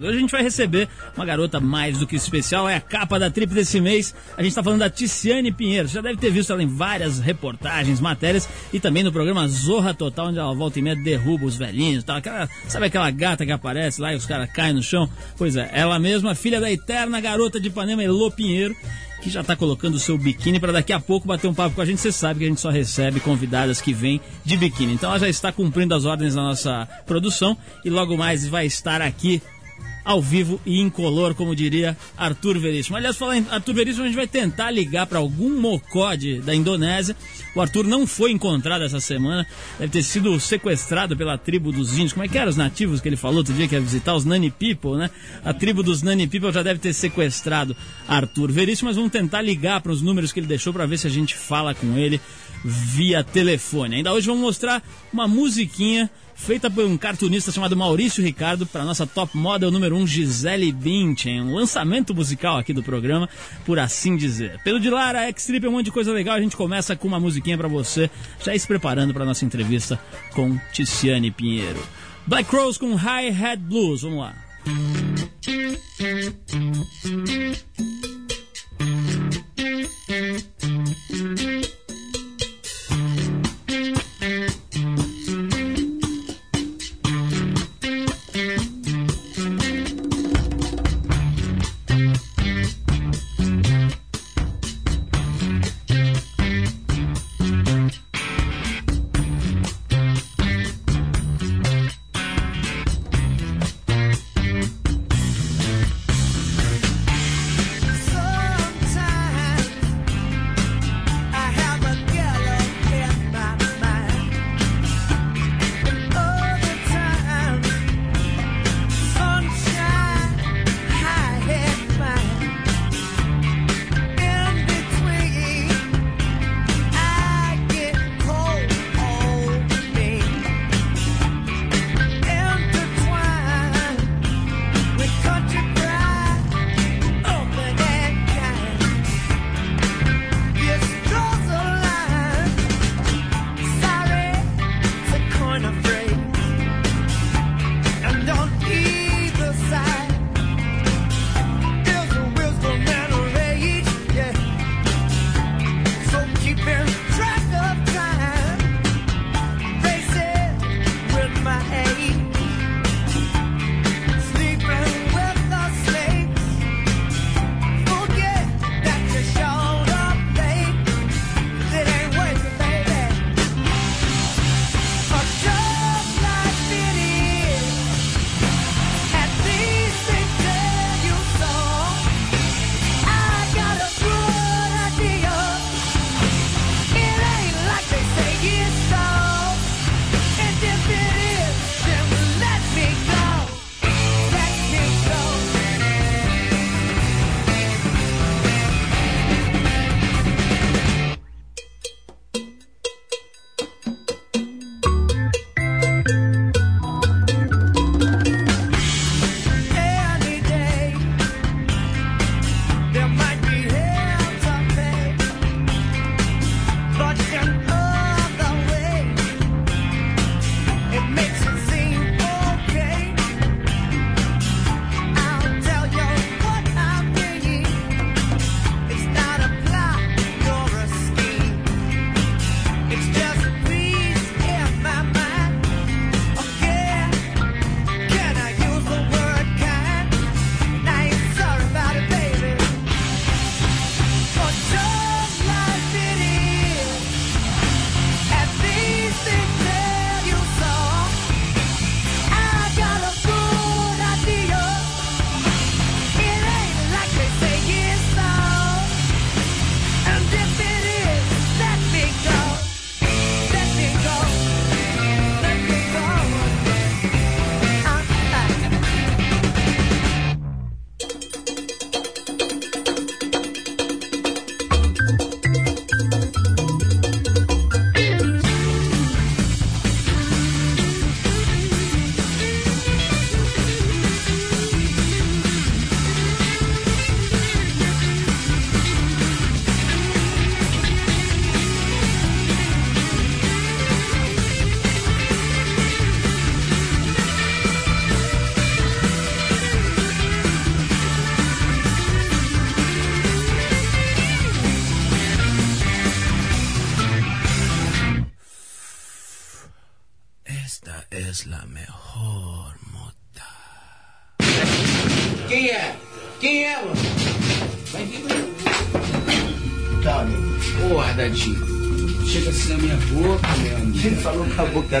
Hoje a gente vai receber uma garota mais do que especial, é a capa da trip desse mês. A gente está falando da Ticiane Pinheiro. Você já deve ter visto ela em várias reportagens, matérias e também no programa Zorra Total, onde ela volta e meia derruba os velhinhos tal. Aquela, sabe aquela gata que aparece lá e os caras caem no chão? Pois é, ela mesma, filha da eterna garota de Ipanema, Elô Pinheiro, que já está colocando o seu biquíni para daqui a pouco bater um papo com a gente. Você sabe que a gente só recebe convidadas que vêm de biquíni. Então ela já está cumprindo as ordens da nossa produção e logo mais vai estar aqui ao vivo e incolor, como diria Arthur Veríssimo. Aliás, falar em Arthur Veríssimo, a gente vai tentar ligar para algum mocode da Indonésia. O Arthur não foi encontrado essa semana, deve ter sido sequestrado pela tribo dos índios. Como é que eram os nativos que ele falou outro dia que ia visitar? Os Nani People, né? A tribo dos Nani People já deve ter sequestrado Arthur Veríssimo, mas vamos tentar ligar para os números que ele deixou para ver se a gente fala com ele via telefone. Ainda hoje vamos mostrar uma musiquinha feita por um cartunista chamado Maurício Ricardo para nossa top model número 1 um, Gisele Bündchen, um lançamento musical aqui do programa, por assim dizer. Pelo de Lara, X-Trip é um monte de coisa legal, a gente começa com uma musiquinha para você, já se preparando para nossa entrevista com Tiziane Pinheiro. Black Crows com High Head Blues, vamos lá. Música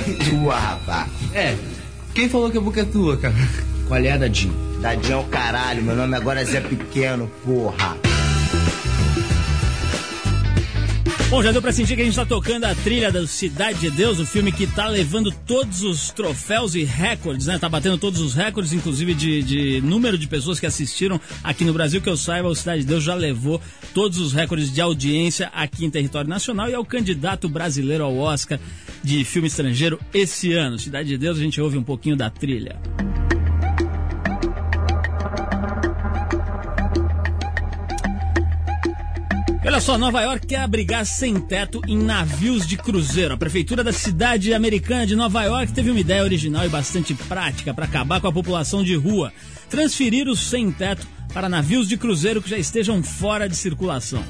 falou que a boca é tua, rapaz? É, quem falou que a boca é tua, cara? Qual é, Dadinho? Dadinho é o caralho, meu nome agora é Zé Pequeno, porra. Bom, já deu pra sentir que a gente tá tocando a trilha da Cidade de Deus, o filme que tá levando todos os troféus e recordes, né? Tá batendo todos os recordes, inclusive de, de número de pessoas que assistiram aqui no Brasil, que eu saiba, o Cidade de Deus já levou todos os recordes de audiência aqui em território nacional e é o candidato brasileiro ao Oscar de filme estrangeiro esse ano. Cidade de Deus, a gente ouve um pouquinho da trilha. Olha só, Nova York quer abrigar sem teto em navios de cruzeiro. A prefeitura da cidade americana de Nova York teve uma ideia original e bastante prática para acabar com a população de rua. Transferir os sem teto para navios de cruzeiro que já estejam fora de circulação.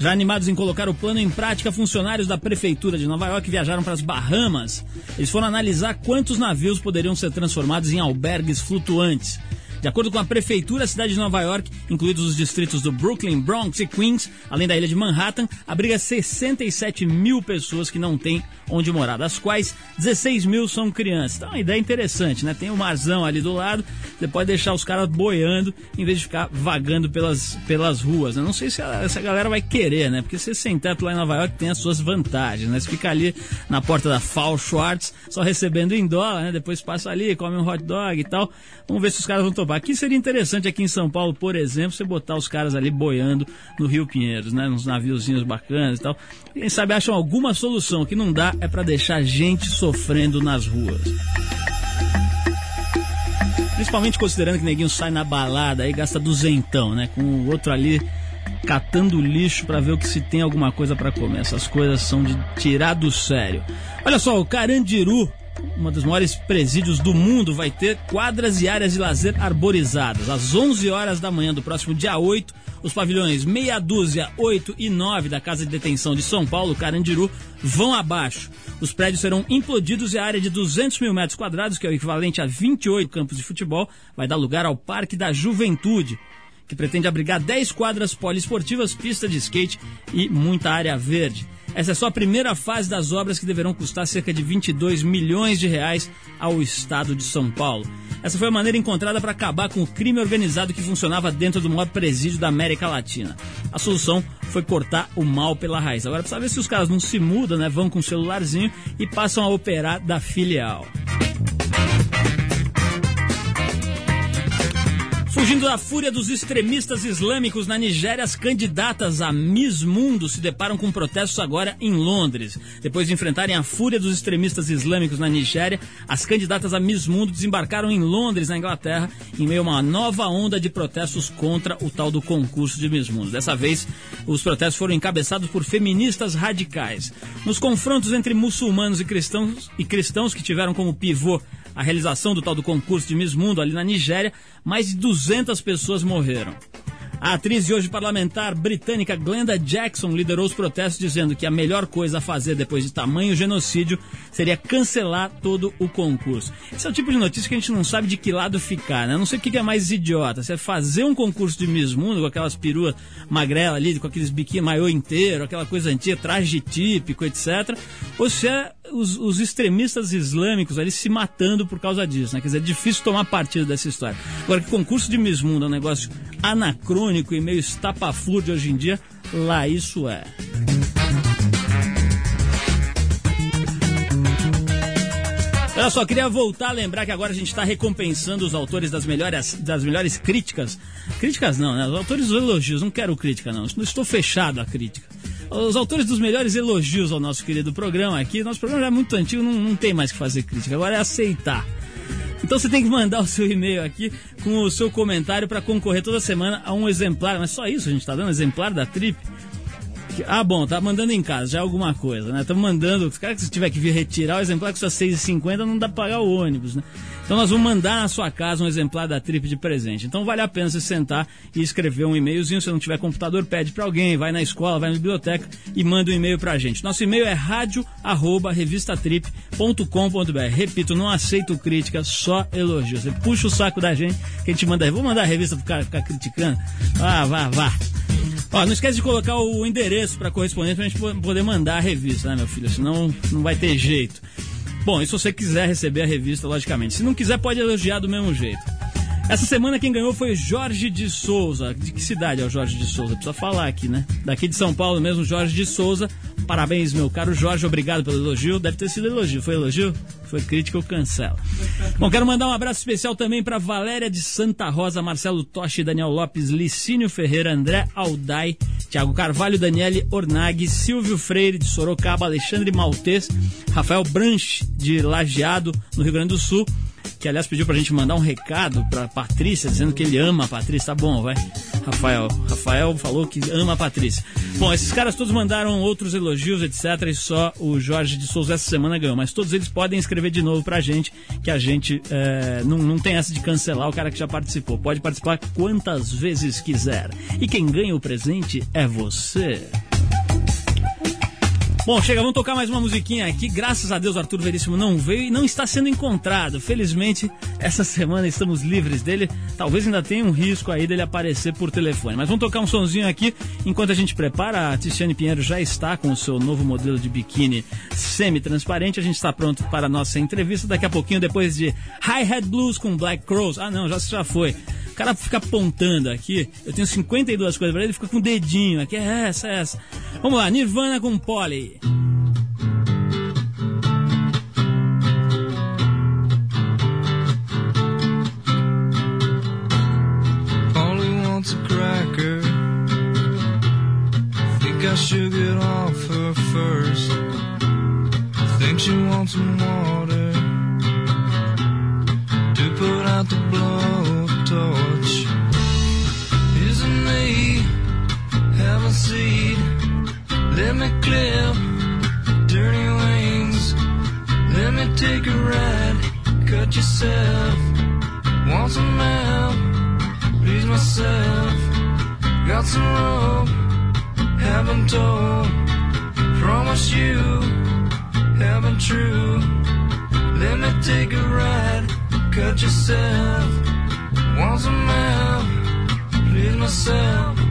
Já animados em colocar o plano em prática, funcionários da Prefeitura de Nova York viajaram para as Bahamas. Eles foram analisar quantos navios poderiam ser transformados em albergues flutuantes. De acordo com a prefeitura, a cidade de Nova York, incluídos os distritos do Brooklyn, Bronx e Queens, além da ilha de Manhattan, abriga 67 mil pessoas que não têm onde morar, das quais 16 mil são crianças. Então, uma ideia interessante, né? Tem o marzão ali do lado, você pode deixar os caras boiando em vez de ficar vagando pelas, pelas ruas. Né? Não sei se essa galera vai querer, né? Porque você sem teto lá em Nova York tem as suas vantagens, né? Você fica ali na porta da Fall Schwartz, só recebendo em dólar, né? Depois passa ali, come um hot dog e tal. Vamos ver se os caras vão topar. Aqui seria interessante, aqui em São Paulo, por exemplo, você botar os caras ali boiando no Rio Pinheiros, né? Nos naviozinhos bacanas e tal. Quem sabe acham alguma solução. O que não dá é para deixar gente sofrendo nas ruas. Principalmente considerando que neguinho sai na balada e gasta duzentão, né? Com o outro ali catando lixo para ver o que se tem alguma coisa para comer. Essas coisas são de tirar do sério. Olha só, o Carandiru uma dos maiores presídios do mundo, vai ter quadras e áreas de lazer arborizadas. Às 11 horas da manhã do próximo dia 8, os pavilhões meia dúzia, 8 e 9 da Casa de Detenção de São Paulo, Carandiru, vão abaixo. Os prédios serão implodidos e a área de 200 mil metros quadrados, que é o equivalente a 28 campos de futebol, vai dar lugar ao Parque da Juventude que pretende abrigar 10 quadras poliesportivas, pista de skate e muita área verde. Essa é só a primeira fase das obras que deverão custar cerca de 22 milhões de reais ao estado de São Paulo. Essa foi a maneira encontrada para acabar com o crime organizado que funcionava dentro do maior presídio da América Latina. A solução foi cortar o mal pela raiz. Agora precisa ver se os caras não se mudam, né? Vão com um celularzinho e passam a operar da filial. Fugindo da fúria dos extremistas islâmicos na Nigéria, as candidatas a Miss Mundo se deparam com protestos agora em Londres. Depois de enfrentarem a fúria dos extremistas islâmicos na Nigéria, as candidatas a Miss Mundo desembarcaram em Londres, na Inglaterra, em meio a uma nova onda de protestos contra o tal do concurso de Miss Mundo. Dessa vez, os protestos foram encabeçados por feministas radicais. Nos confrontos entre muçulmanos e cristãos, e cristãos que tiveram como pivô a realização do tal do concurso de Miss Mundo ali na Nigéria, mais de 200 pessoas morreram. A atriz e hoje parlamentar britânica Glenda Jackson liderou os protestos dizendo que a melhor coisa a fazer depois de tamanho genocídio seria cancelar todo o concurso. Esse é o tipo de notícia que a gente não sabe de que lado ficar, né? Não sei o que é mais idiota, se é fazer um concurso de Miss Mundo com aquelas peruas magrelas ali, com aqueles biquinhos maiô inteiro, aquela coisa antiga, traje típico, etc. Ou se é os, os, extremistas islâmicos ali se matando por causa disso, né? Quer dizer, é difícil tomar partido dessa história. Agora, que concurso de Miss Mundo é um negócio anacrônico e meio estapafúrdio hoje em dia, lá isso é. Olha só, queria voltar a lembrar que agora a gente está recompensando os autores das melhores, das melhores críticas. Críticas não, né? Os autores dos elogios, não quero crítica não, estou fechado a crítica os autores dos melhores elogios ao nosso querido programa aqui. Nosso programa já é muito antigo, não, não tem mais que fazer crítica, agora é aceitar. Então você tem que mandar o seu e-mail aqui com o seu comentário para concorrer toda semana a um exemplar, mas só isso a gente está dando, exemplar da Trip Ah, bom, tá mandando em casa, já é alguma coisa, né? Estamos mandando, os caras que se tiver que vir retirar o exemplar que custa 6,50 não dá pra pagar o ônibus, né? Então nós vamos mandar na sua casa um exemplar da Trip de presente. Então vale a pena você sentar e escrever um e-mailzinho. Se não tiver computador, pede para alguém, vai na escola, vai na biblioteca e manda um e-mail pra gente. Nosso e-mail é radio@revistatrip.com.br. Repito, não aceito críticas, só elogios. Você puxa o saco da gente que a gente manda. Vou mandar a revista pro cara ficar criticando. Vá, vá, vá. Ó, não esquece de colocar o endereço para correspondente pra gente poder mandar a revista, né, meu filho? Senão não vai ter jeito. Bom, e se você quiser receber a revista, logicamente. Se não quiser, pode elogiar do mesmo jeito. Essa semana quem ganhou foi Jorge de Souza. De que cidade é o Jorge de Souza? Precisa falar aqui, né? Daqui de São Paulo mesmo, Jorge de Souza. Parabéns, meu caro Jorge, obrigado pelo elogio. Deve ter sido elogio. Foi elogio? Foi crítica, eu cancelo. Bom, quero mandar um abraço especial também para Valéria de Santa Rosa, Marcelo Toshi, Daniel Lopes, Licínio Ferreira, André Aldai, Tiago Carvalho, Daniele Ornag, Silvio Freire de Sorocaba, Alexandre Maltês, Rafael Branche de Lajeado, no Rio Grande do Sul que aliás pediu pra gente mandar um recado pra Patrícia, dizendo que ele ama a Patrícia. Tá bom, vai. Rafael. Rafael falou que ama a Patrícia. Bom, esses caras todos mandaram outros elogios, etc. E só o Jorge de Souza essa semana ganhou. Mas todos eles podem escrever de novo pra gente, que a gente é, não, não tem essa de cancelar o cara que já participou. Pode participar quantas vezes quiser. E quem ganha o presente é você. Bom, chega, vamos tocar mais uma musiquinha aqui. Graças a Deus, Arthur Veríssimo não veio e não está sendo encontrado. Felizmente, essa semana estamos livres dele. Talvez ainda tenha um risco aí dele aparecer por telefone. Mas vamos tocar um sonzinho aqui enquanto a gente prepara. A Tiziane Pinheiro já está com o seu novo modelo de biquíni semi-transparente. A gente está pronto para a nossa entrevista. Daqui a pouquinho, depois de High Hat Blues com Black Crows. Ah, não, já, já foi. Cara fica apontando aqui. Eu tenho 52 coisas para ele, ele fica com o dedinho aqui. É essa, é essa. Vamos lá, Nirvana com Polly. I should get off her first. Think she wants some water to put out the blowtorch. Isn't me have a seat? Let me clip dirty wings. Let me take a ride. Cut yourself. Want some help? please myself. Got some rope, haven't told. Promise you, haven't true. Let me take a ride, cut yourself. Once a man, please myself.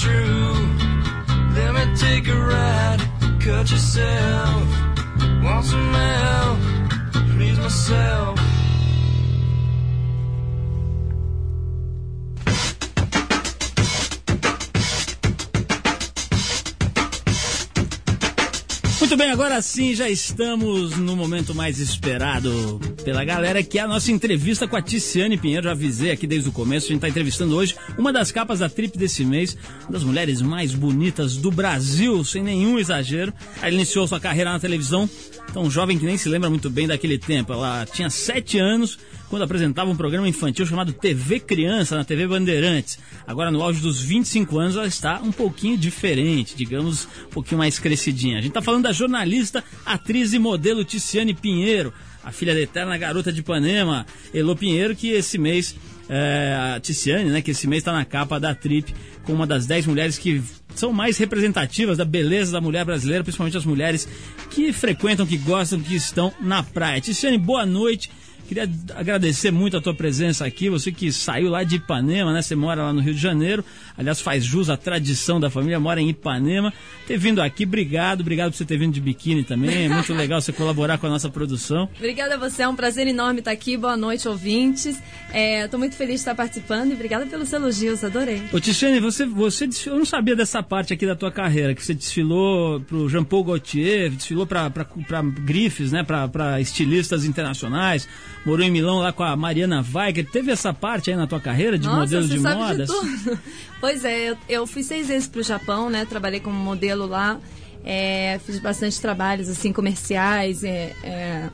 true. Let me take a ride, cut yourself. Want some help? Please myself. Bem, agora sim já estamos no momento mais esperado pela galera, que é a nossa entrevista com a Ticiane Pinheiro. Já avisei aqui desde o começo, a gente está entrevistando hoje uma das capas da Trip desse mês, uma das mulheres mais bonitas do Brasil, sem nenhum exagero. Ela iniciou sua carreira na televisão, tão jovem que nem se lembra muito bem daquele tempo. Ela tinha sete anos quando apresentava um programa infantil chamado TV Criança na TV Bandeirantes. Agora, no auge dos 25 anos, ela está um pouquinho diferente, digamos, um pouquinho mais crescidinha. A gente está falando da jornalista, atriz e modelo Ticiane Pinheiro, a filha da eterna garota de Ipanema, Elo Pinheiro, que esse mês, é, a Ticiane, né, que esse mês está na capa da Trip com uma das 10 mulheres que são mais representativas da beleza da mulher brasileira, principalmente as mulheres que frequentam, que gostam, que estão na praia. Ticiane, boa noite. Queria agradecer muito a tua presença aqui, você que saiu lá de Ipanema, né? Você mora lá no Rio de Janeiro, aliás, faz jus à tradição da família, mora em Ipanema. Ter vindo aqui, obrigado, obrigado por você ter vindo de biquíni também, é muito legal você colaborar com a nossa produção. Obrigada a você, é um prazer enorme estar aqui, boa noite, ouvintes. Estou é, muito feliz de estar participando e obrigada pelos elogios, adorei. Ô você, você desfilou, eu não sabia dessa parte aqui da tua carreira, que você desfilou pro Jean Paul Gaultier, desfilou para grifes, né, para estilistas internacionais, morou em Milão lá com a Mariana Weiger. Teve essa parte aí na tua carreira de Nossa, modelo de modas? De pois é, eu, eu, fui seis vezes para o Japão, né? Trabalhei como modelo lá. É, fiz bastante trabalhos assim comerciais, é, é,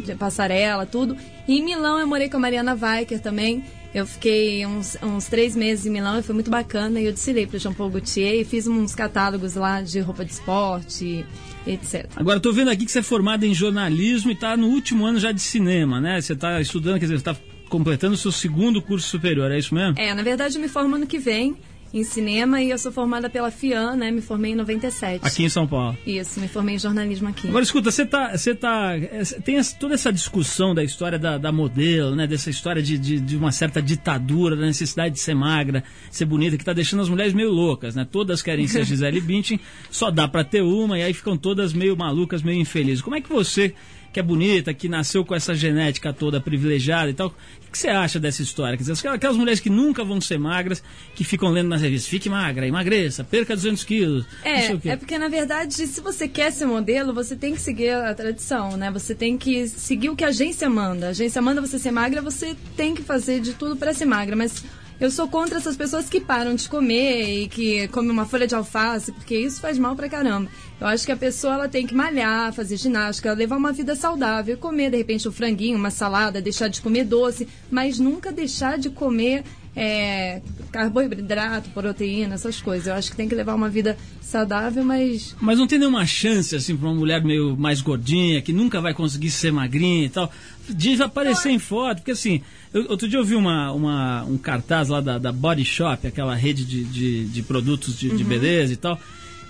de passarela, tudo. E em Milão eu morei com a Mariana Weicker também. Eu fiquei uns, uns três meses em Milão e foi muito bacana. E eu desfilei para o Jean Paul Gaultier e fiz uns catálogos lá de roupa de esporte, etc. Agora, estou vendo aqui que você é formada em jornalismo e está no último ano já de cinema, né? Você está estudando, quer dizer, você está completando o seu segundo curso superior, é isso mesmo? É, na verdade eu me formo ano que vem em cinema e eu sou formada pela FIAN, né? Me formei em 97. Aqui em São Paulo. Isso, me formei em jornalismo aqui. Agora escuta, você tá, você tá, tem essa, toda essa discussão da história da, da modelo, né? Dessa história de, de, de, uma certa ditadura, da necessidade de ser magra, ser bonita, que tá deixando as mulheres meio loucas, né? Todas querem ser Gisele Bündchen, só dá para ter uma e aí ficam todas meio malucas, meio infelizes. Como é que você que é bonita, que nasceu com essa genética toda privilegiada e tal. O que você acha dessa história? Quer dizer, aquelas mulheres que nunca vão ser magras, que ficam lendo nas revistas, fique magra, emagreça, perca 200 quilos. É, é porque na verdade, se você quer ser modelo, você tem que seguir a tradição, né? Você tem que seguir o que a agência manda. A agência manda você ser magra, você tem que fazer de tudo para ser magra, mas eu sou contra essas pessoas que param de comer e que comem uma folha de alface, porque isso faz mal pra caramba. Eu acho que a pessoa ela tem que malhar, fazer ginástica, levar uma vida saudável, comer de repente um franguinho, uma salada, deixar de comer doce, mas nunca deixar de comer é, carboidrato, proteína, essas coisas. Eu acho que tem que levar uma vida saudável, mas. Mas não tem nenhuma chance, assim, para uma mulher meio mais gordinha, que nunca vai conseguir ser magrinha e tal, de aparecer em foto, porque assim, eu, outro dia eu vi uma, uma, um cartaz lá da, da Body Shop, aquela rede de, de, de produtos de, uhum. de, beleza e tal,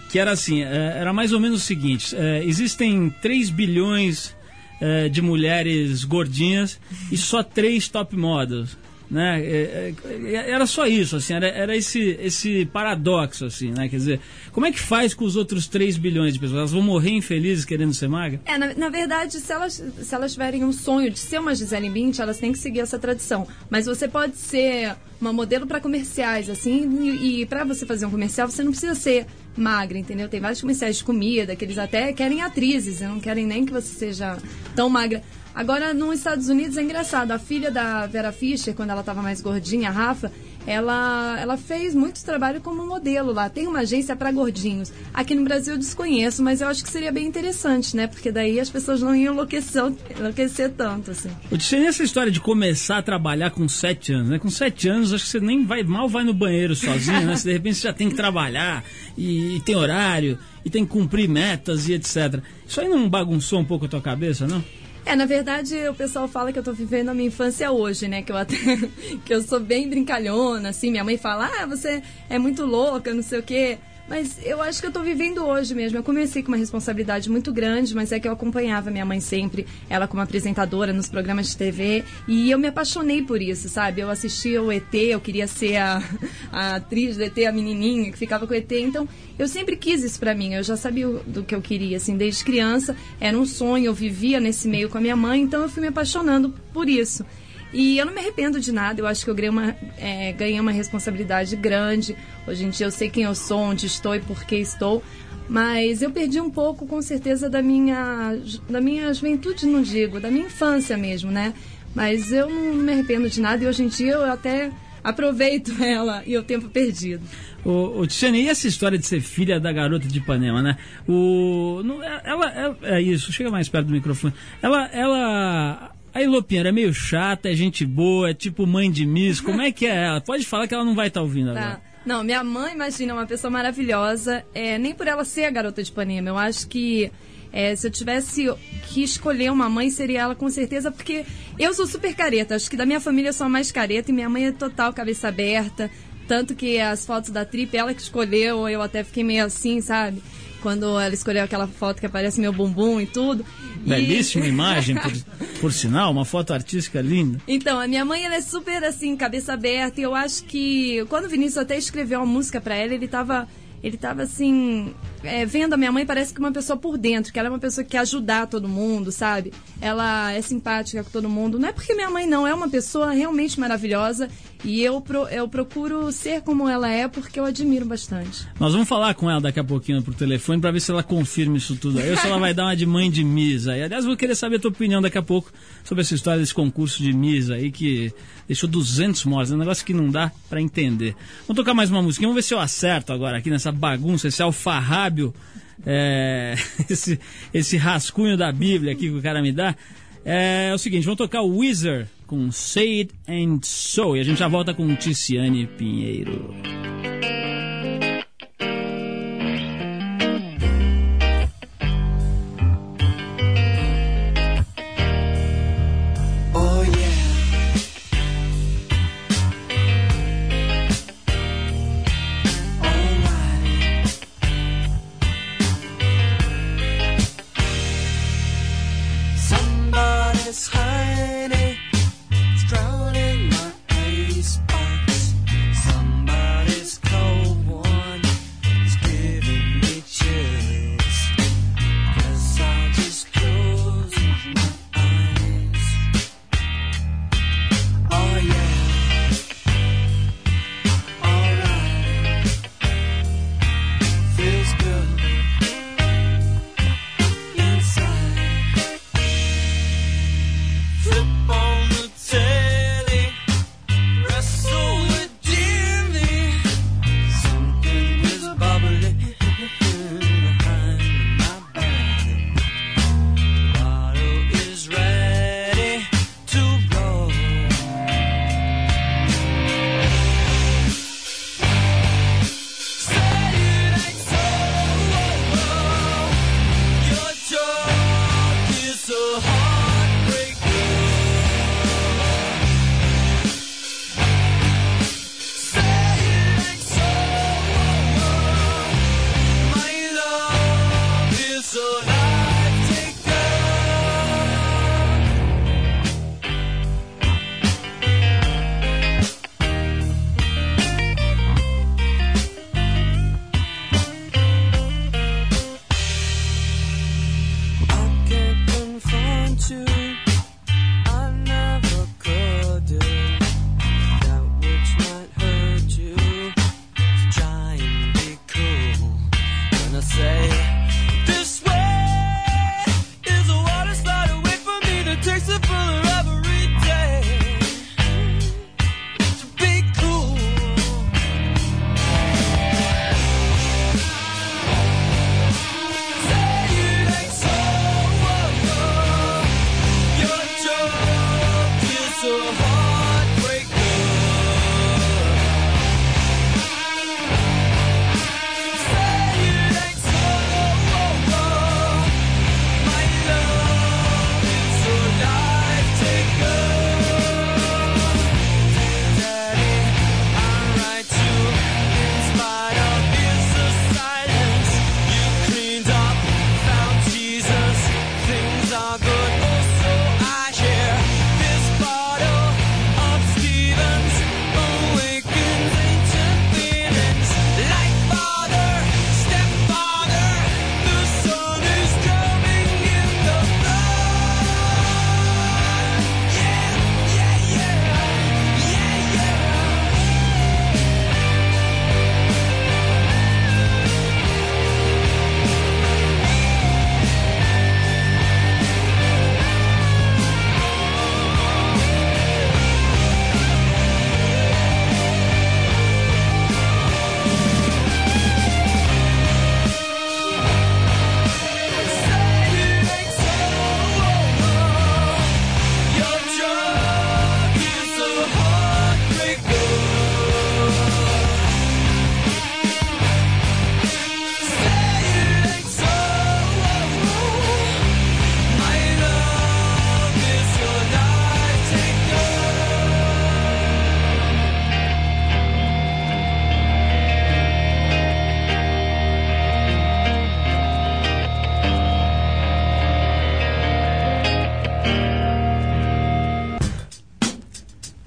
que era assim, é, era mais ou menos o seguinte, é, existem 3 bilhões é, de mulheres gordinhas e só três top models né? Era só isso, assim, era, era esse, esse paradoxo, assim, né? Quer dizer, como é que faz com os outros 3 bilhões de pessoas? Elas vão morrer infelizes querendo ser magra? É, na, na verdade, se elas, se elas tiverem um sonho de ser uma Gisele Bündchen, elas têm que seguir essa tradição. Mas você pode ser uma modelo para comerciais, assim, e, e para você fazer um comercial, você não precisa ser magra, entendeu? Tem vários comerciais de comida que eles até querem atrizes, não querem nem que você seja tão magra. Agora, nos Estados Unidos é engraçado. A filha da Vera Fischer, quando ela estava mais gordinha, a Rafa, ela, ela fez muito trabalho como modelo lá. Tem uma agência para gordinhos. Aqui no Brasil eu desconheço, mas eu acho que seria bem interessante, né? Porque daí as pessoas não iam enlouquecer, enlouquecer tanto, assim. Eu disse essa história de começar a trabalhar com sete anos, né? Com sete anos, acho que você nem vai, mal vai no banheiro sozinho, né? Se de repente você já tem que trabalhar e, e tem horário e tem que cumprir metas e etc. Isso aí não bagunçou um pouco a tua cabeça, não? É, na verdade, o pessoal fala que eu tô vivendo a minha infância hoje, né? Que eu até que eu sou bem brincalhona, assim. Minha mãe fala: "Ah, você é muito louca, não sei o quê". Mas eu acho que eu estou vivendo hoje mesmo. Eu comecei com uma responsabilidade muito grande, mas é que eu acompanhava minha mãe sempre, ela como apresentadora nos programas de TV, e eu me apaixonei por isso, sabe? Eu assistia o ET, eu queria ser a, a atriz do ET, a menininha que ficava com o ET, então eu sempre quis isso para mim. Eu já sabia do que eu queria, assim, desde criança, era um sonho, eu vivia nesse meio com a minha mãe, então eu fui me apaixonando por isso. E eu não me arrependo de nada, eu acho que eu ganhei uma, é, ganhei uma responsabilidade grande. Hoje em dia eu sei quem eu sou, onde estou e por que estou. Mas eu perdi um pouco, com certeza, da minha, da minha juventude, não digo, da minha infância mesmo, né? Mas eu não me arrependo de nada e hoje em dia eu até aproveito ela e o tempo perdido. O, o Tiziane, e essa história de ser filha da garota de Ipanema, né? O, não, ela, ela, é isso, chega mais perto do microfone. Ela, ela, a Elopinha é meio chata, é gente boa, é tipo mãe de Miss. Como é que é ela? Pode falar que ela não vai estar tá ouvindo tá. agora. Não, minha mãe, imagina, é uma pessoa maravilhosa. É, nem por ela ser a garota de Ipanema. Eu acho que é, se eu tivesse que escolher uma mãe, seria ela com certeza, porque eu sou super careta. Acho que da minha família eu sou a mais careta e minha mãe é total cabeça aberta. Tanto que as fotos da trip, ela que escolheu, eu até fiquei meio assim, sabe? Quando ela escolheu aquela foto que aparece meu bumbum e tudo. Belíssima e... imagem, por, por, sinal, uma foto artística linda. Então, a minha mãe ela é super assim, cabeça aberta, e eu acho que quando o Vinícius até escreveu uma música para ela, ele tava ele tava assim, é, vendo a minha mãe, parece que uma pessoa por dentro, que ela é uma pessoa que quer ajudar todo mundo, sabe? Ela é simpática com todo mundo. Não é porque minha mãe não, é uma pessoa realmente maravilhosa e eu, pro, eu procuro ser como ela é porque eu admiro bastante. Nós vamos falar com ela daqui a pouquinho por telefone para ver se ela confirma isso tudo aí, ou se ela vai dar uma de mãe de misa. E, aliás, vou querer saber a tua opinião daqui a pouco sobre essa história desse concurso de misa aí que deixou 200 mortos. É um negócio que não dá para entender. Vamos tocar mais uma música. Vamos ver se eu acerto agora aqui nessa bagunça, esse alfarrábio, é, esse, esse rascunho da Bíblia aqui que o cara me dá. É, é o seguinte, vamos tocar o Wizard com Say It and So e a gente já volta com Ticiane Pinheiro.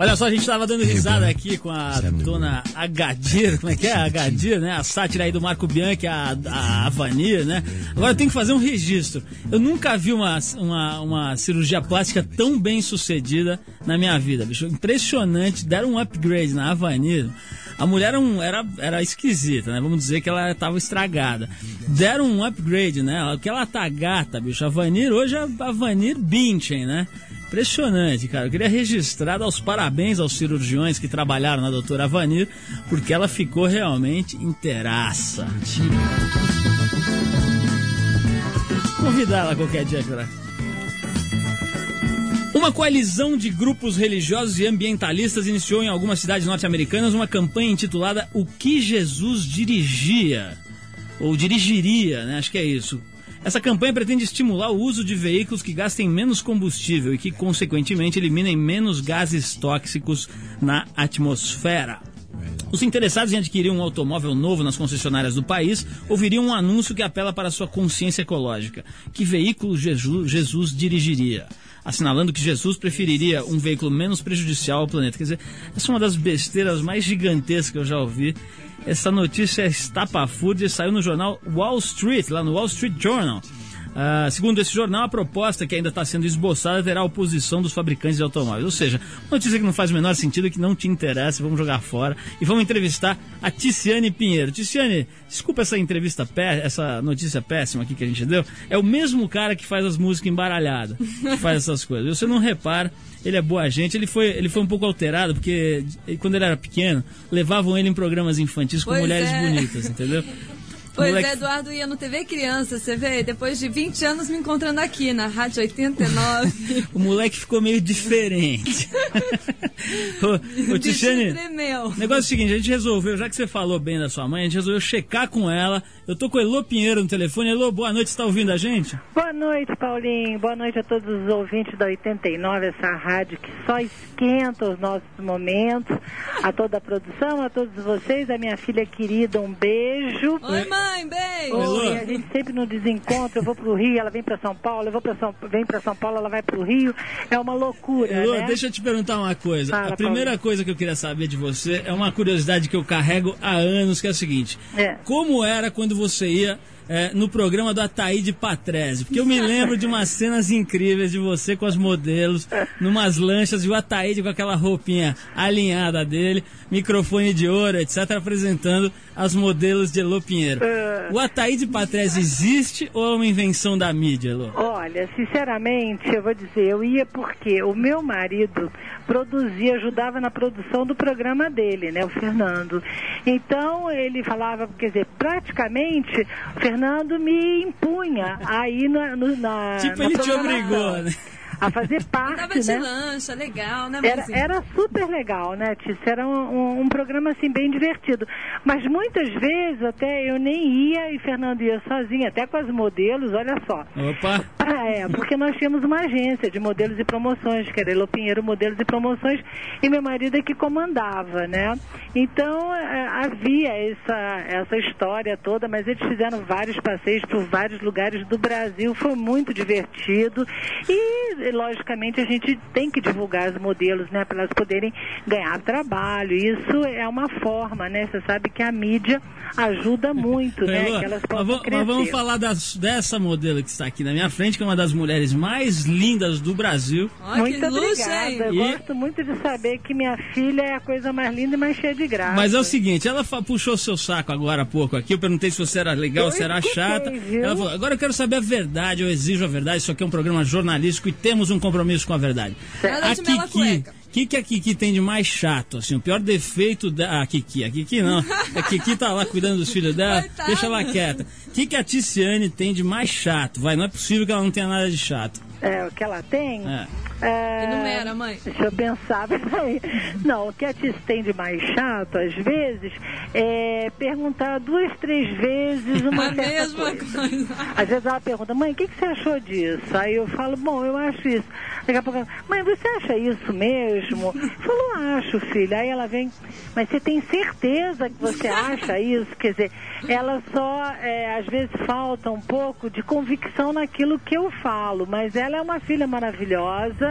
Olha só, a gente tava dando risada aqui com a dona Agadir, como é que é? Agadir, né? A sátira aí do Marco Bianchi, a, a Avanir, né? Agora tem que fazer um registro. Eu nunca vi uma, uma, uma cirurgia plástica tão bem sucedida na minha vida, bicho. Impressionante, deram um upgrade na Avanir. A mulher era, um, era, era esquisita, né? Vamos dizer que ela estava estragada. Deram um upgrade, né? Que ela tá gata, bicho. A Vanir hoje é a Vanir Binchen, né? Impressionante, cara. Eu queria registrar, dar os parabéns aos cirurgiões que trabalharam na doutora Vanir, porque ela ficou realmente inteiraça. Convidar ela qualquer dia pra uma coalizão de grupos religiosos e ambientalistas iniciou em algumas cidades norte-americanas uma campanha intitulada O que Jesus dirigia. Ou dirigiria, né? Acho que é isso. Essa campanha pretende estimular o uso de veículos que gastem menos combustível e que, consequentemente, eliminem menos gases tóxicos na atmosfera. Os interessados em adquirir um automóvel novo nas concessionárias do país ouviriam um anúncio que apela para sua consciência ecológica. Que veículo Jesus, Jesus dirigiria? Assinalando que Jesus preferiria um veículo menos prejudicial ao planeta. Quer dizer, essa é uma das besteiras mais gigantescas que eu já ouvi essa notícia é estapafúrdia saiu no jornal Wall Street, lá no Wall Street Journal. Uh, segundo esse jornal, a proposta que ainda está sendo esboçada terá a oposição dos fabricantes de automóveis. Ou seja, notícia que não faz o menor sentido, que não te interessa, vamos jogar fora. E vamos entrevistar a Ticiane Pinheiro. Ticiane, desculpa essa entrevista, essa notícia péssima aqui que a gente deu. É o mesmo cara que faz as músicas embaralhadas, que faz essas coisas. Você não repara ele é boa gente. Ele foi, ele foi um pouco alterado, porque quando ele era pequeno, levavam ele em programas infantis com pois mulheres é. bonitas, entendeu? Pois moleque... é, Eduardo ia no TV Criança, você vê, depois de 20 anos me encontrando aqui na Rádio 89. o moleque ficou meio diferente. ô, ô Tiziane, negócio é o seguinte, a gente resolveu, já que você falou bem da sua mãe, a gente resolveu checar com ela. Eu tô com a Elô Pinheiro no telefone. Elô, boa noite, você tá ouvindo a gente? Boa noite, Paulinho. Boa noite a todos os ouvintes da 89, essa rádio que só esquenta os nossos momentos. A toda a produção, a todos vocês, a minha filha querida, um beijo. Oi, mãe beijo. Oi, a gente sempre no desencontro, eu vou pro Rio, ela vem para São Paulo, eu vou para São, vem para São Paulo, ela vai pro Rio. É uma loucura, Elô, né? deixa eu te perguntar uma coisa. Fala, a primeira Paulo. coisa que eu queria saber de você é uma curiosidade que eu carrego há anos, que é a seguinte: é. como era quando você ia é, no programa do Ataíde Patrese, porque eu me lembro de umas cenas incríveis de você com as modelos, numas lanchas, e o Ataíde com aquela roupinha alinhada dele, microfone de ouro, etc., apresentando as modelos de Elô Pinheiro. O Ataíde Patrese existe ou é uma invenção da mídia, Elô? Olha, sinceramente, eu vou dizer, eu ia porque o meu marido produzia, ajudava na produção do programa dele, né, o Fernando. Então, ele falava, quer dizer, praticamente, o Fernando me impunha aí na. Na tipo, na ele te obrigou, né? A fazer parte, Tava de né? lancha, legal, né, era, era, super legal, né, Tícia? Era um, um, um, programa, assim, bem divertido. Mas muitas vezes até eu nem ia e Fernando ia sozinho, até com as modelos, olha só. Opa! Ah, é, porque nós tínhamos uma agência de modelos e promoções, que era Elo Pinheiro Modelos e Promoções, e meu marido é que comandava, né? Então, é, havia essa, essa história toda, mas eles fizeram vários passeios por vários lugares do Brasil, foi muito divertido. E logicamente, a gente tem que divulgar os modelos, né, para elas poderem ganhar trabalho. Isso é uma forma, né? Você sabe que a mídia ajuda muito, né? que elas possam mas, crescer. mas vamos falar das, dessa modelo que está aqui na minha frente, que é uma das mulheres mais lindas do Brasil. muito obrigada. Eu e... gosto muito de saber que minha filha é a coisa mais linda e mais cheia de graça. Mas é o seguinte, ela puxou seu saco agora há pouco aqui. Eu perguntei se você era legal, eu se era chata. Ela falou, agora eu quero saber a verdade, eu exijo a verdade. Isso aqui é um programa jornalístico e temos um compromisso com a verdade. A Kiki, o que, que a Kiki tem de mais chato? Assim, o pior defeito da. A Kiki, a Kiki não. A Kiki tá lá cuidando dos filhos dela, Coitado. deixa ela quieta. O que, que a Ticiane tem de mais chato? Vai, não é possível que ela não tenha nada de chato. É, o que ela tem? É. É, Enumera, mãe. Deixa eu pensar. Não, o que a Tice tem de mais chato, às vezes, é perguntar duas, três vezes uma a mesma coisa. coisa. Às vezes ela pergunta, mãe, o que, que você achou disso? Aí eu falo, bom, eu acho isso. Daqui a pouco ela, mãe, você acha isso mesmo? Eu falo, acho, filha. Aí ela vem, mas você tem certeza que você acha isso? Quer dizer, ela só, é, às vezes, falta um pouco de convicção naquilo que eu falo, mas ela é uma filha maravilhosa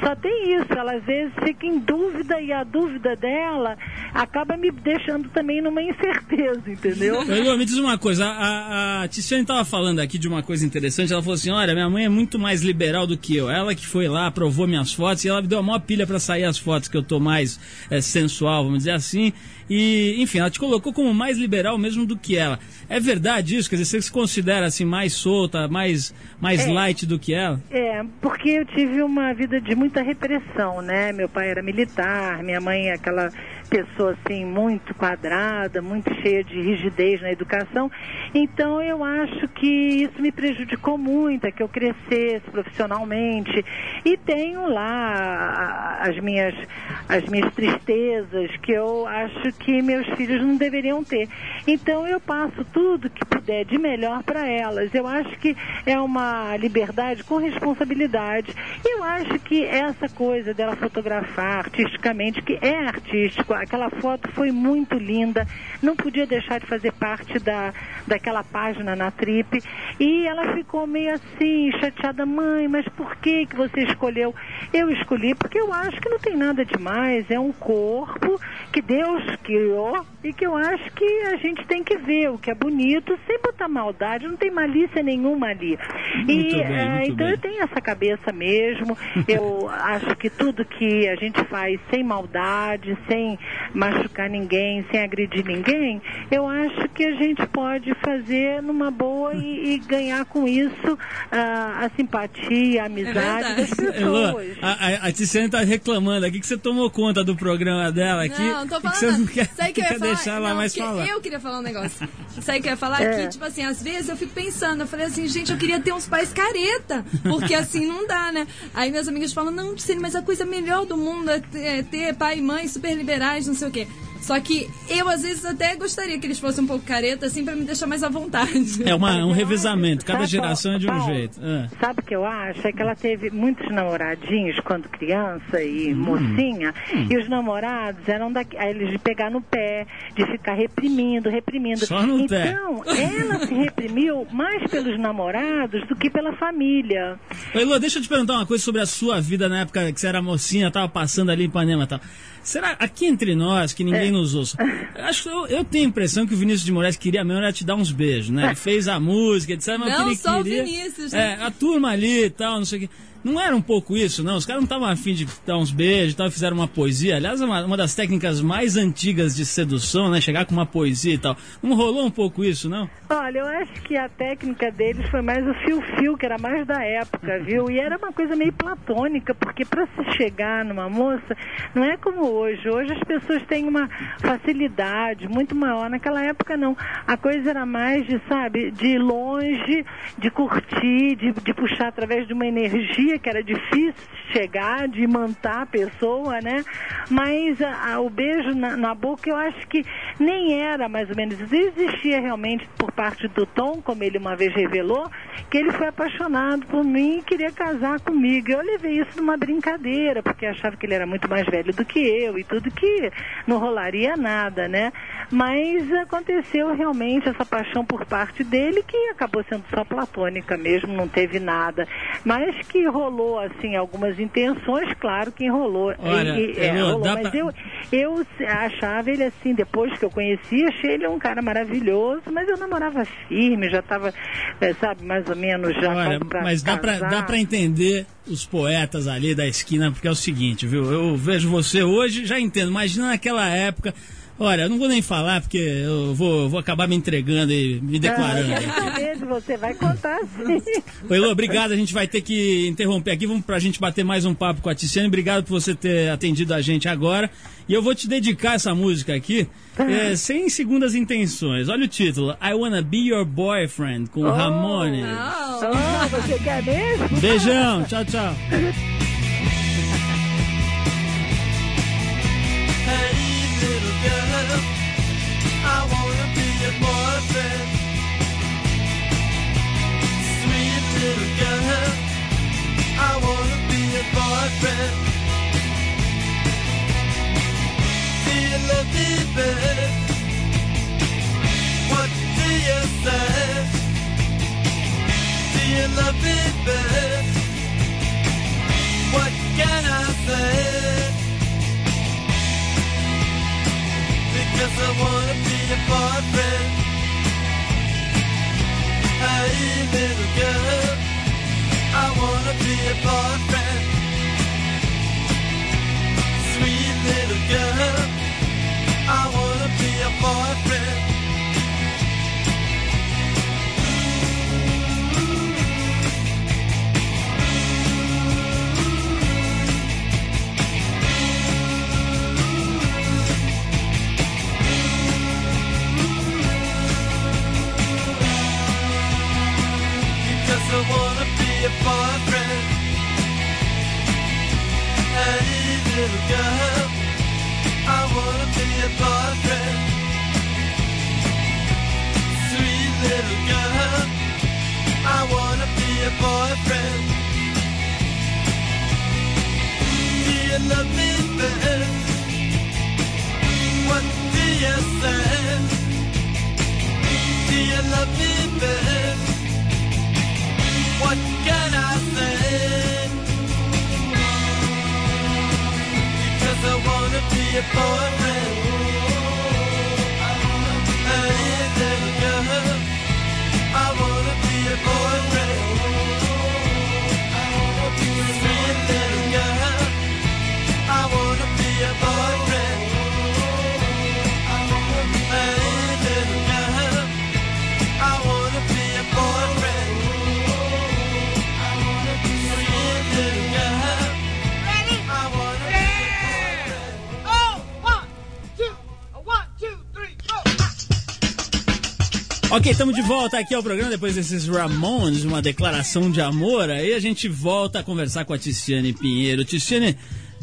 Só tem isso, ela às vezes fica em dúvida e a dúvida dela acaba me deixando também numa incerteza, entendeu? Elô, me diz uma coisa, a, a Tiziane estava falando aqui de uma coisa interessante, ela falou assim, olha, minha mãe é muito mais liberal do que eu, ela que foi lá, aprovou minhas fotos e ela me deu a maior pilha para sair as fotos que eu tô mais é, sensual, vamos dizer assim, e, enfim, ela te colocou como mais liberal mesmo do que ela. É verdade isso? Quer dizer, você se considera assim mais solta, mais, mais É. light do que ela? É, porque eu tive uma vida de muita repressão, né? Meu pai era militar, minha mãe é aquela pessoa assim muito quadrada, muito cheia de rigidez na educação. Então eu acho que isso me prejudicou muito, é que eu crescesse profissionalmente e tenho lá as minhas as minhas tristezas que eu acho que meus filhos não deveriam ter. Então eu passo tudo que puder de melhor para elas. Eu acho que é uma liberdade com responsabilidade. Eu acho que essa coisa dela fotografar artisticamente, que é artístico, aquela foto foi muito linda, não podia deixar de fazer parte da, daquela página na Trip. E ela ficou meio assim, chateada, mãe, mas por que, que você escolheu? Eu escolhi porque eu acho que não tem nada demais, é um corpo que Deus criou e que eu acho que a gente tem que ver o que é bonito sem botar maldade, não tem malícia nenhuma ali. Muito e bem, muito então bem. eu tenho essa cabeça mesmo. Eu acho que tudo que a gente faz sem maldade, sem machucar ninguém, sem agredir ninguém, eu acho que a gente pode fazer numa boa e, e ganhar com isso ah, a simpatia, a amizade das verdade. Elô, pessoas. a, a, a Tiziane tá reclamando aqui que você tomou conta do programa dela aqui. Não, não tô e que falando você não quer, Sabe que eu quer ia falar? deixar ela Não, mais porque falar. Eu queria falar um negócio. Sabe o que eu ia falar? É. Que, tipo assim, às vezes eu fico pensando, eu falei assim, gente, eu queria ter uns pais careta, porque assim não dá, né? Aí minhas amigas falam, não, Ticine, mas a coisa melhor do mundo é ter, é ter pai e mãe super liberais, não sei o quê. Só que eu, às vezes, até gostaria que eles fossem um pouco careta, assim, pra me deixar mais à vontade. É uma, um revezamento, cada sabe, geração é de um Paulo, jeito. Ah. Sabe o que eu acho? É que ela teve muitos namoradinhos quando criança e Hum. mocinha, e os namorados eram da, aí eles de pegar no pé, de ficar reprimindo, reprimindo. Só no pé. então, ela se reprimiu mais pelos namorados do que pela família. Ô, Elô, deixa eu te perguntar uma coisa sobre a sua vida na época que você era mocinha, tava passando ali em Ipanema e tal. Será, aqui entre nós, que É. nos ouça, acho que eu, eu tenho a impressão que o Vinícius de Moraes queria mesmo era te dar uns beijos, né? Ele fez a música, etc. Mas Não ele só o queria, Vinícius, É, né? a turma ali e tal, não sei o quê. Não era um pouco isso, não? Os caras não estavam afim de dar uns beijos tal, fizeram uma poesia. Aliás, é uma, uma das técnicas mais antigas de sedução, né? Chegar com uma poesia e tal. Não rolou um pouco isso, não? Olha, eu acho que a técnica deles foi mais o fio-fio, que era mais da época, viu? E era uma coisa meio platônica, porque para se chegar numa moça, não é como hoje. Hoje as pessoas têm uma facilidade muito maior. Naquela época, não. A coisa era mais de, sabe, de longe, de curtir, de, de puxar através de uma energia que era difícil chegar, de imantar a pessoa, né? Mas a- a- o beijo na, na boca eu acho que nem era mais ou menos. Existia realmente por parte do Tom, como ele uma vez revelou, que ele foi apaixonado por mim e queria casar comigo. Eu levei isso numa brincadeira, porque achava que ele era muito mais velho do que eu e tudo que não rolaria nada, né? Mas aconteceu realmente essa paixão por parte dele que acabou sendo só platônica mesmo, não teve nada. Mas que rolou, assim, algumas intenções, claro que enrolou. Olha, é, Elô, rolou. dá Mas pra- eu, eu achava ele assim, depois que eu conheci, achei ele um cara maravilhoso, mas eu namorava firme, já estava, sabe, mais ou menos já Olha, mas dá casar. dá pra entender os poetas ali da esquina, porque é o seguinte, viu? Eu vejo você hoje, já entendo. Imagina naquela época. Olha, eu não vou nem falar, porque eu vou, vou acabar me entregando e me declarando. Ah, você, vai contar sim. Ô, Elô, obrigado. A gente vai ter que interromper aqui. Vamos pra gente bater mais um papo com a Tiziane. Obrigado por você ter atendido a gente agora. E eu vou te dedicar essa música aqui, é, sem segundas intenções. Olha o título: I Wanna Be Your Boyfriend, com Ramones. Não. Ah, você quer mesmo? Beijão, tchau, tchau. wanna be Ok, estamos de volta aqui ao programa depois desses Ramones, uma declaração de amor. Aí a gente volta a conversar com a Tiziane Pinheiro. Tiziane,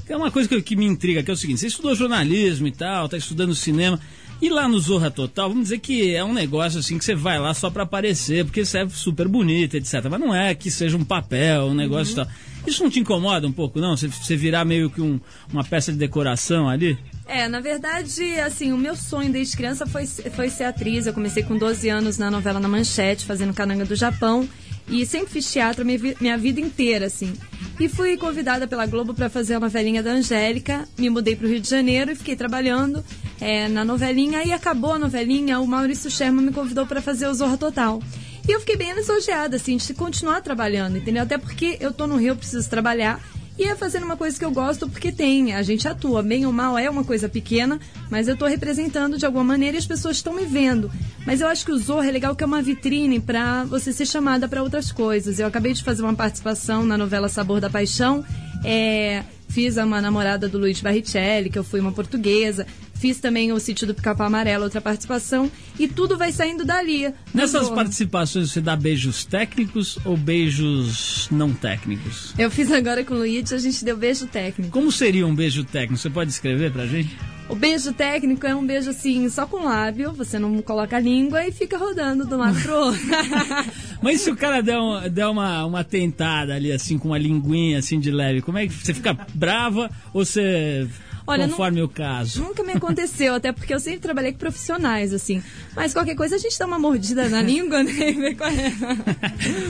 é uma coisa que, que me intriga, que é o seguinte: você estudou jornalismo e tal, tá estudando cinema. E lá no Zorra Total, vamos dizer que é um negócio assim que você vai lá só pra aparecer, porque você é super bonita, etc. Mas não é que seja um papel, um negócio e tal. Isso não te incomoda um pouco, não? Você, você virar meio que um- uma peça de decoração ali? É, na verdade, assim, o meu sonho desde criança foi, foi ser atriz. Eu comecei com 12 anos na novela Na Manchete, fazendo Cananga do Japão. E sempre fiz teatro minha, minha vida inteira, assim. E fui convidada pela Globo para fazer a novelinha da Angélica. Me mudei para o Rio de Janeiro e fiquei trabalhando é, na novelinha. Aí acabou a novelinha, o Maurício Sherman me convidou para fazer o Zorra Total. E eu fiquei bem lisonjeada, assim, de continuar trabalhando, entendeu? Até porque eu tô no Rio, preciso trabalhar. E é fazendo uma coisa que eu gosto porque tem, a gente atua, bem ou mal é uma coisa pequena, mas eu estou representando de alguma maneira e as pessoas estão me vendo. Mas eu acho que o Zorro é legal que é uma vitrine para você ser chamada para outras coisas. Eu acabei de fazer uma participação na novela Sabor da Paixão, é, fiz uma namorada do Luiz Barrichelli, que eu fui uma portuguesa, fiz também o Sítio do Pica-Pau Amarelo, outra participação, e tudo vai saindo dali. do Nessas participações você dá beijos técnicos ou beijos não técnicos? Eu fiz agora com o Luiz, a gente deu beijo técnico. Como seria um beijo técnico? Você pode escrever pra gente? O beijo técnico é um beijo assim, só com lábio, você não coloca a língua e fica rodando um lado pro outro. Mas se o cara der, um- der uma, uma tentada ali, assim, com uma linguinha assim de leve, como é que você fica brava ou você. Olha, conforme o caso? Nunca me aconteceu, até porque eu sempre trabalhei com profissionais, assim. Mas qualquer coisa a gente dá uma mordida na língua, né? E vê qual é.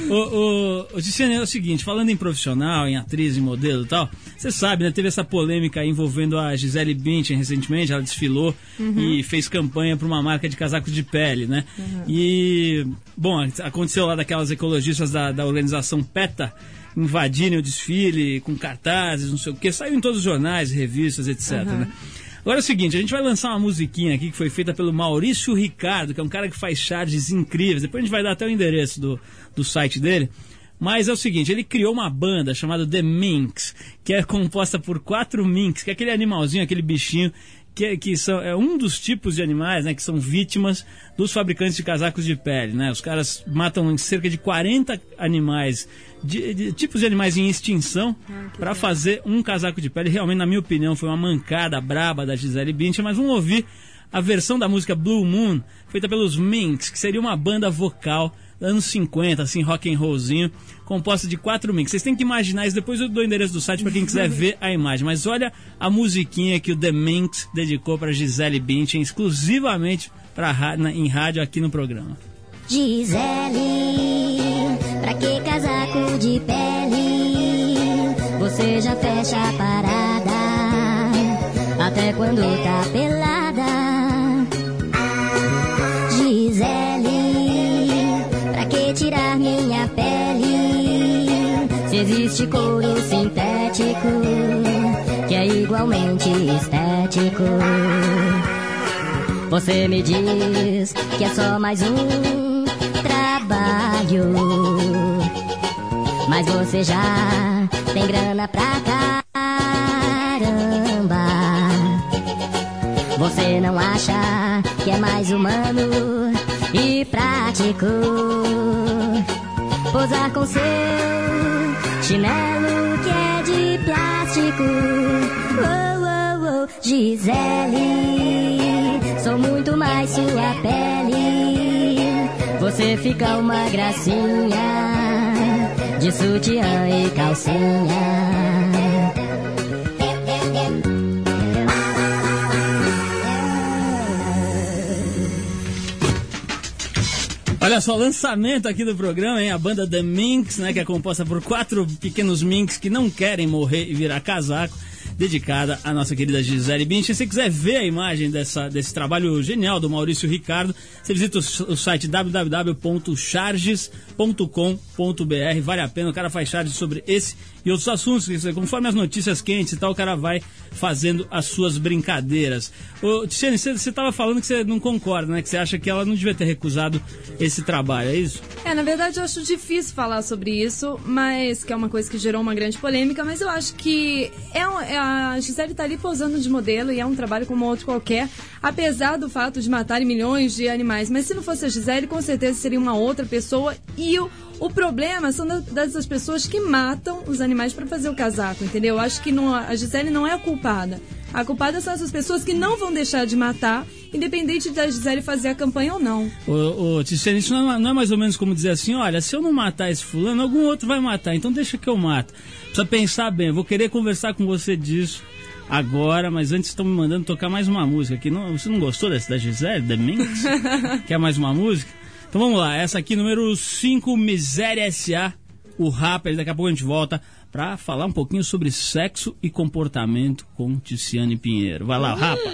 o, o, o é o seguinte, falando em profissional, em atriz, em modelo e tal, você sabe, né? Teve essa polêmica envolvendo a Gisele Bündchen recentemente, ela desfilou e fez campanha para uma marca de casacos de pele, né? E, bom, aconteceu lá daquelas ecologistas da, da organização PETA invadirem o desfile com cartazes, não sei o que, saiu em todos os jornais, revistas, etc, né? Agora é o seguinte, a gente vai lançar uma musiquinha aqui que foi feita pelo Maurício Ricardo, que é um cara que faz charges incríveis. Depois a gente vai dar até o endereço do, do site dele. Mas é o seguinte, ele criou uma banda chamada The Minx, que é composta por quatro minks, que é aquele animalzinho, aquele bichinho, que, que são, é um dos tipos de animais né, que são vítimas dos fabricantes de casacos de pele. Né? Os caras matam cerca de 40 animais, de, de- tipos de animais em extinção, para fazer um casaco de pele. Realmente, na minha opinião, foi uma mancada braba da Gisele Bündchen, mas vamos ouvir a versão da música Blue Moon, feita pelos Minks, que seria uma banda vocal anos 50, assim, rock and rollzinho, composta de quatro Minks. Vocês têm que imaginar isso, depois eu dou o endereço do site para quem quiser ver a imagem. Mas olha a musiquinha que o The Minks dedicou para Gisele Bündchen, exclusivamente pra, ra- na- em rádio aqui no programa. Gisele, pra que casaco de pele? Você já fecha a parada, até quando tá pelada. Existe couro sintético que é igualmente estético. Você me diz que é só mais um trabalho. Mas você já tem grana pra caramba. Você não acha que é mais humano e prático posar com seu chinelo que é de plástico? Oh, oh, oh, Gisele, sou muito mais sua pele. Você fica uma gracinha de sutiã e calcinha. Olha só, lançamento aqui do programa, hein? A banda The Minx, né? Que é composta por quatro pequenos minks que não querem morrer e virar casaco. Dedicada à nossa querida Gisele Bündchen. Se você quiser ver a imagem dessa, desse trabalho genial do Maurício Ricardo, você visita o, o site www.charges.com.br. Vale a pena, o cara faz charges sobre esse e outros assuntos. Conforme as notícias quentes e tal, o cara vai fazendo as suas brincadeiras. Ô, Tiziane, você estava falando que você não concorda, né? Que você acha que ela não devia ter recusado esse trabalho, é isso? É, na verdade eu acho difícil falar sobre isso, mas que é uma coisa que gerou uma grande polêmica, mas eu acho que é, é a Gisele tá ali posando de modelo e é um trabalho como outro qualquer, apesar do fato de matarem milhões de animais. Mas se não fosse a Gisele, com certeza seria uma outra pessoa e o, o problema são dessas pessoas que matam os animais para fazer o casaco, entendeu? Eu acho que não- a Gisele não é a culpada. A culpada são essas pessoas que não vão deixar de matar, independente da Gisele fazer a campanha ou não. Ô, ô isso não é, não é mais ou menos como dizer assim, olha, se eu não matar esse fulano, algum outro vai matar, então deixa que eu mato. Precisa pensar bem, eu vou querer conversar com você disso agora, mas antes estão me mandando tocar mais uma música aqui. Não, você não gostou dessa da Gisele, da Minx? Quer mais uma música? Então vamos lá, essa aqui, número 5, Miséria S.A., o rapper, daqui a pouco a gente volta pra falar um pouquinho sobre sexo e comportamento com Tiziane Pinheiro. Vai lá, rapa.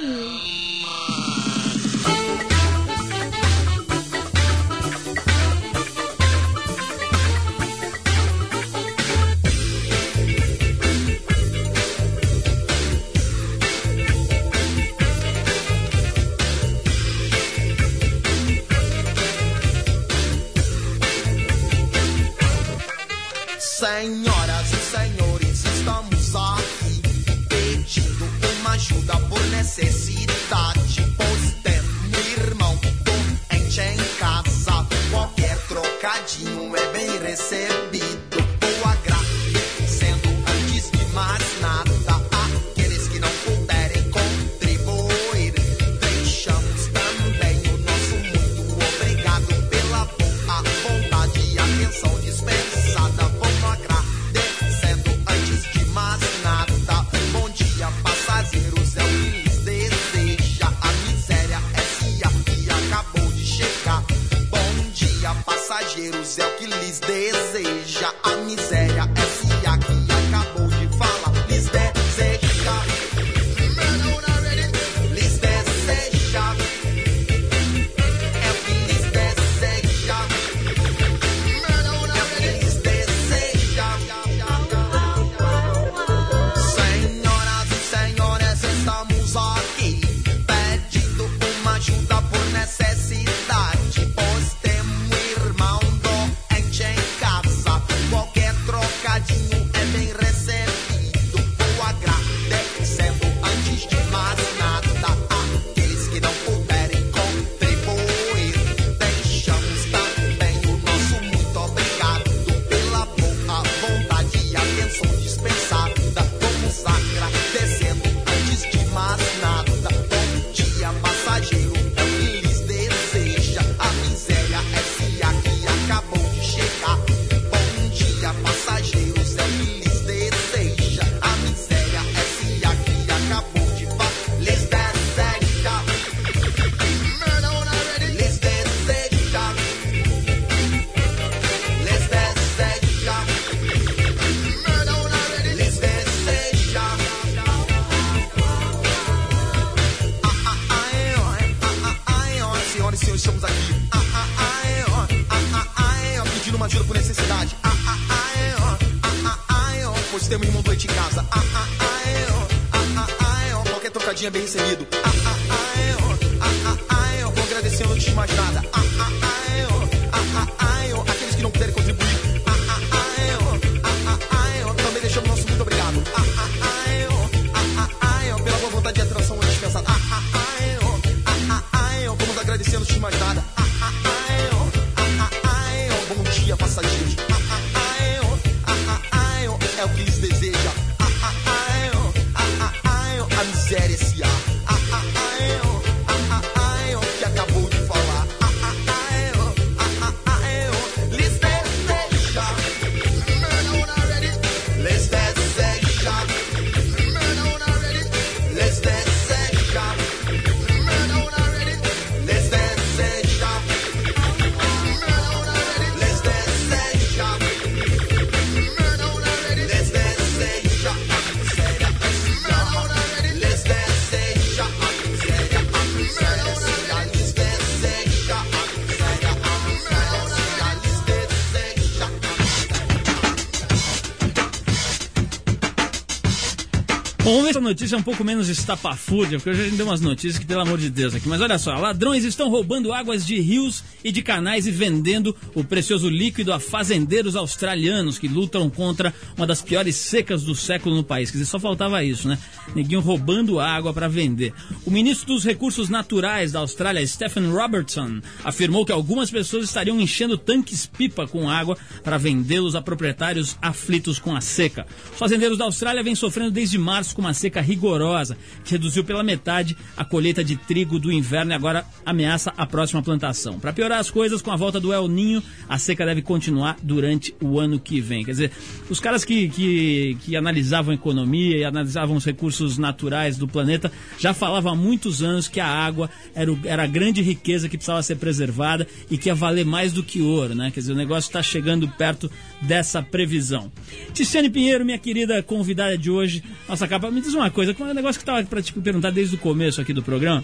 Notícia um pouco menos estapafúrdia, porque hoje a gente deu umas notícias que, pelo amor de Deus, aqui. Mas olha só, ladrões estão roubando águas de rios e de canais e vendendo o precioso líquido a fazendeiros australianos que lutam contra uma das piores secas do século no país. Quer dizer, só faltava isso, né? Neguinho roubando água para vender. O ministro dos Recursos Naturais da Austrália, Stephen Robertson, afirmou que algumas pessoas estariam enchendo tanques-pipa com água para vendê-los a proprietários aflitos com a seca. Os fazendeiros da Austrália vêm sofrendo desde março com uma seca rigorosa, que reduziu pela metade a colheita de trigo do inverno e agora ameaça a próxima plantação. Para piorar as coisas, com a volta do El Ninho, a seca deve continuar durante o ano que vem. Quer dizer, os caras que, que, que analisavam a economia e analisavam os recursos naturais do planeta já falavam há muitos anos que a água era, o- era a grande riqueza que precisava ser preservada e que ia valer mais do que ouro, né? Quer dizer, o negócio está chegando perto dessa previsão. Ticiane Pinheiro, minha querida convidada de hoje, nossa capa, me diz uma coisa, qual é o negócio que estava para te perguntar desde o começo aqui do programa?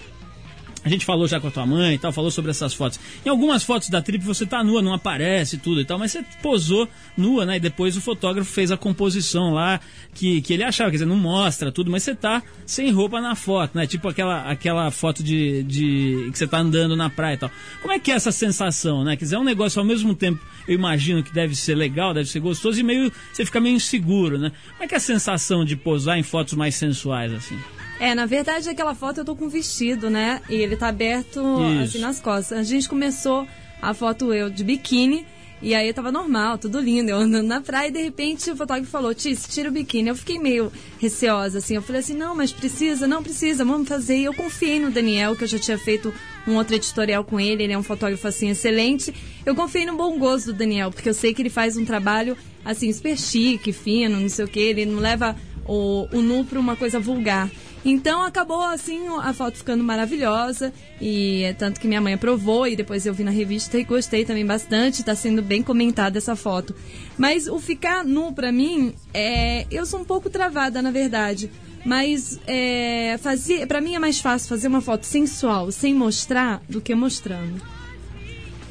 A gente falou já com a tua mãe e tal, falou sobre essas fotos. Em algumas fotos da trip você tá nua, não aparece tudo e tal, mas você posou nua, né? E depois o fotógrafo fez a composição lá que, que ele achava, quer dizer, não mostra tudo, mas você tá sem roupa na foto, né? Tipo aquela, aquela foto de, de que você tá andando na praia e tal. Como é que é essa sensação, né? Quer dizer, é um negócio ao mesmo tempo, eu imagino que deve ser legal, deve ser gostoso e meio você fica meio inseguro, né? Como é que é a sensação de posar em fotos mais sensuais assim? É, na verdade, aquela foto eu tô com um vestido, né? E ele tá aberto Isso. assim nas costas. A gente começou a foto eu de biquíni. E aí tava normal, tudo lindo, eu andando na praia e de repente o fotógrafo falou, Tis, tira o biquíni. Eu fiquei meio receosa, assim. Eu falei assim, não, mas precisa, não precisa, vamos fazer. E eu confiei no Daniel, que eu já tinha feito um outro editorial com ele, ele é um fotógrafo, assim, excelente. Eu confiei no bom gosto do Daniel, porque eu sei que ele faz um trabalho, assim, super chique, fino, não sei o que. Ele não leva o, o nu pra uma coisa vulgar. Então acabou assim a foto ficando maravilhosa e é tanto que minha mãe aprovou e depois eu vi na revista e gostei também bastante, tá sendo bem comentada essa foto. Mas o ficar nu pra mim é, eu sou um pouco travada na verdade, mas é, fazer, para mim é mais fácil fazer uma foto sensual sem mostrar do que mostrando.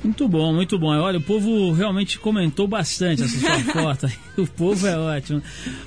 Muito bom, muito bom. Olha, o povo realmente comentou bastante essa sua foto. O povo é ótimo.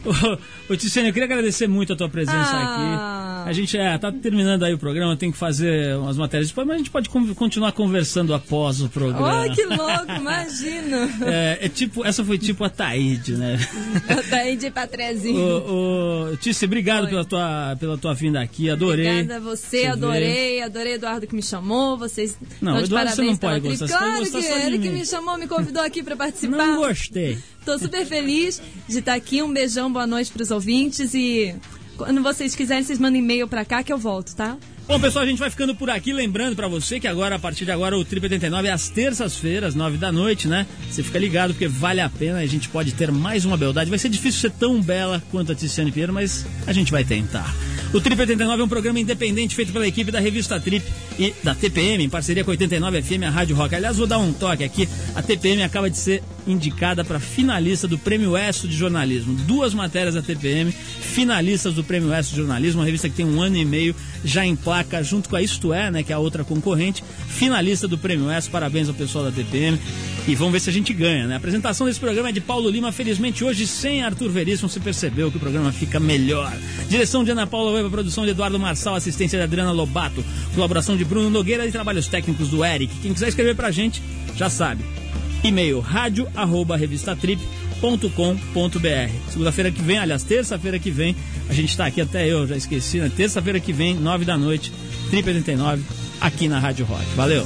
Ô, ô Tiziane, eu queria agradecer muito a tua presença Ah. aqui. A gente é, tá terminando aí o programa, tem que fazer umas matérias depois, mas a gente pode con- continuar conversando após o programa. Oh, que louco, imagina! É, é tipo, essa foi tipo a Taíde, né? Daí de Patrezinho. Ô, ô, obrigado pela tua, pela tua vinda aqui, adorei. Obrigada a você, te adorei, adorei Eduardo que me chamou, vocês Não, Eduardo você não pode gostar, Claro que de ele que me chamou, me convidou aqui para participar. Não gostei. Tô super feliz de estar aqui, um beijão, boa noite pros ouvintes e quando vocês quiserem, vocês mandem e-mail pra cá que eu volto, tá? Bom, pessoal, a gente vai ficando por aqui. Lembrando pra você que agora, a partir de agora, o Trip 89 é às terças-feiras, nove da noite, né? Você fica ligado porque vale a pena. A gente pode ter mais uma beldade. Vai ser difícil ser tão bela quanto a Tiziane Pinheiro, mas a gente vai tentar. O Trip 89 é um programa independente feito pela equipe da revista Trip e da TPM, em parceria com a 89 FM, a Rádio Rock. Aliás, vou dar um toque aqui. A TPM acaba de ser indicada para finalista do Prêmio ESSO de Jornalismo. Duas matérias da TPM, finalistas do Prêmio ESSO de Jornalismo, uma revista que tem um ano e meio já em placa junto com a Isto É, né, que é a outra concorrente, finalista do Prêmio ESSO. Parabéns ao pessoal da TPM. E vamos ver se a gente ganha, né? A apresentação desse programa é de Paulo Lima, felizmente hoje sem Arthur Veríssimo, você percebeu que o programa fica melhor. Direção de Ana Paula Weber, produção de Eduardo Marçal, assistência de Adriana Lobato, colaboração de Bruno Nogueira e trabalhos técnicos do Eric. Quem quiser escrever pra gente, já sabe. E-mail rádio arroba revistatrip.com.br. Segunda-feira que vem, aliás, terça-feira que vem, a gente tá aqui até eu, já esqueci, né? Terça-feira que vem, nove da noite, Trip 89, aqui na Rádio Rock. Valeu!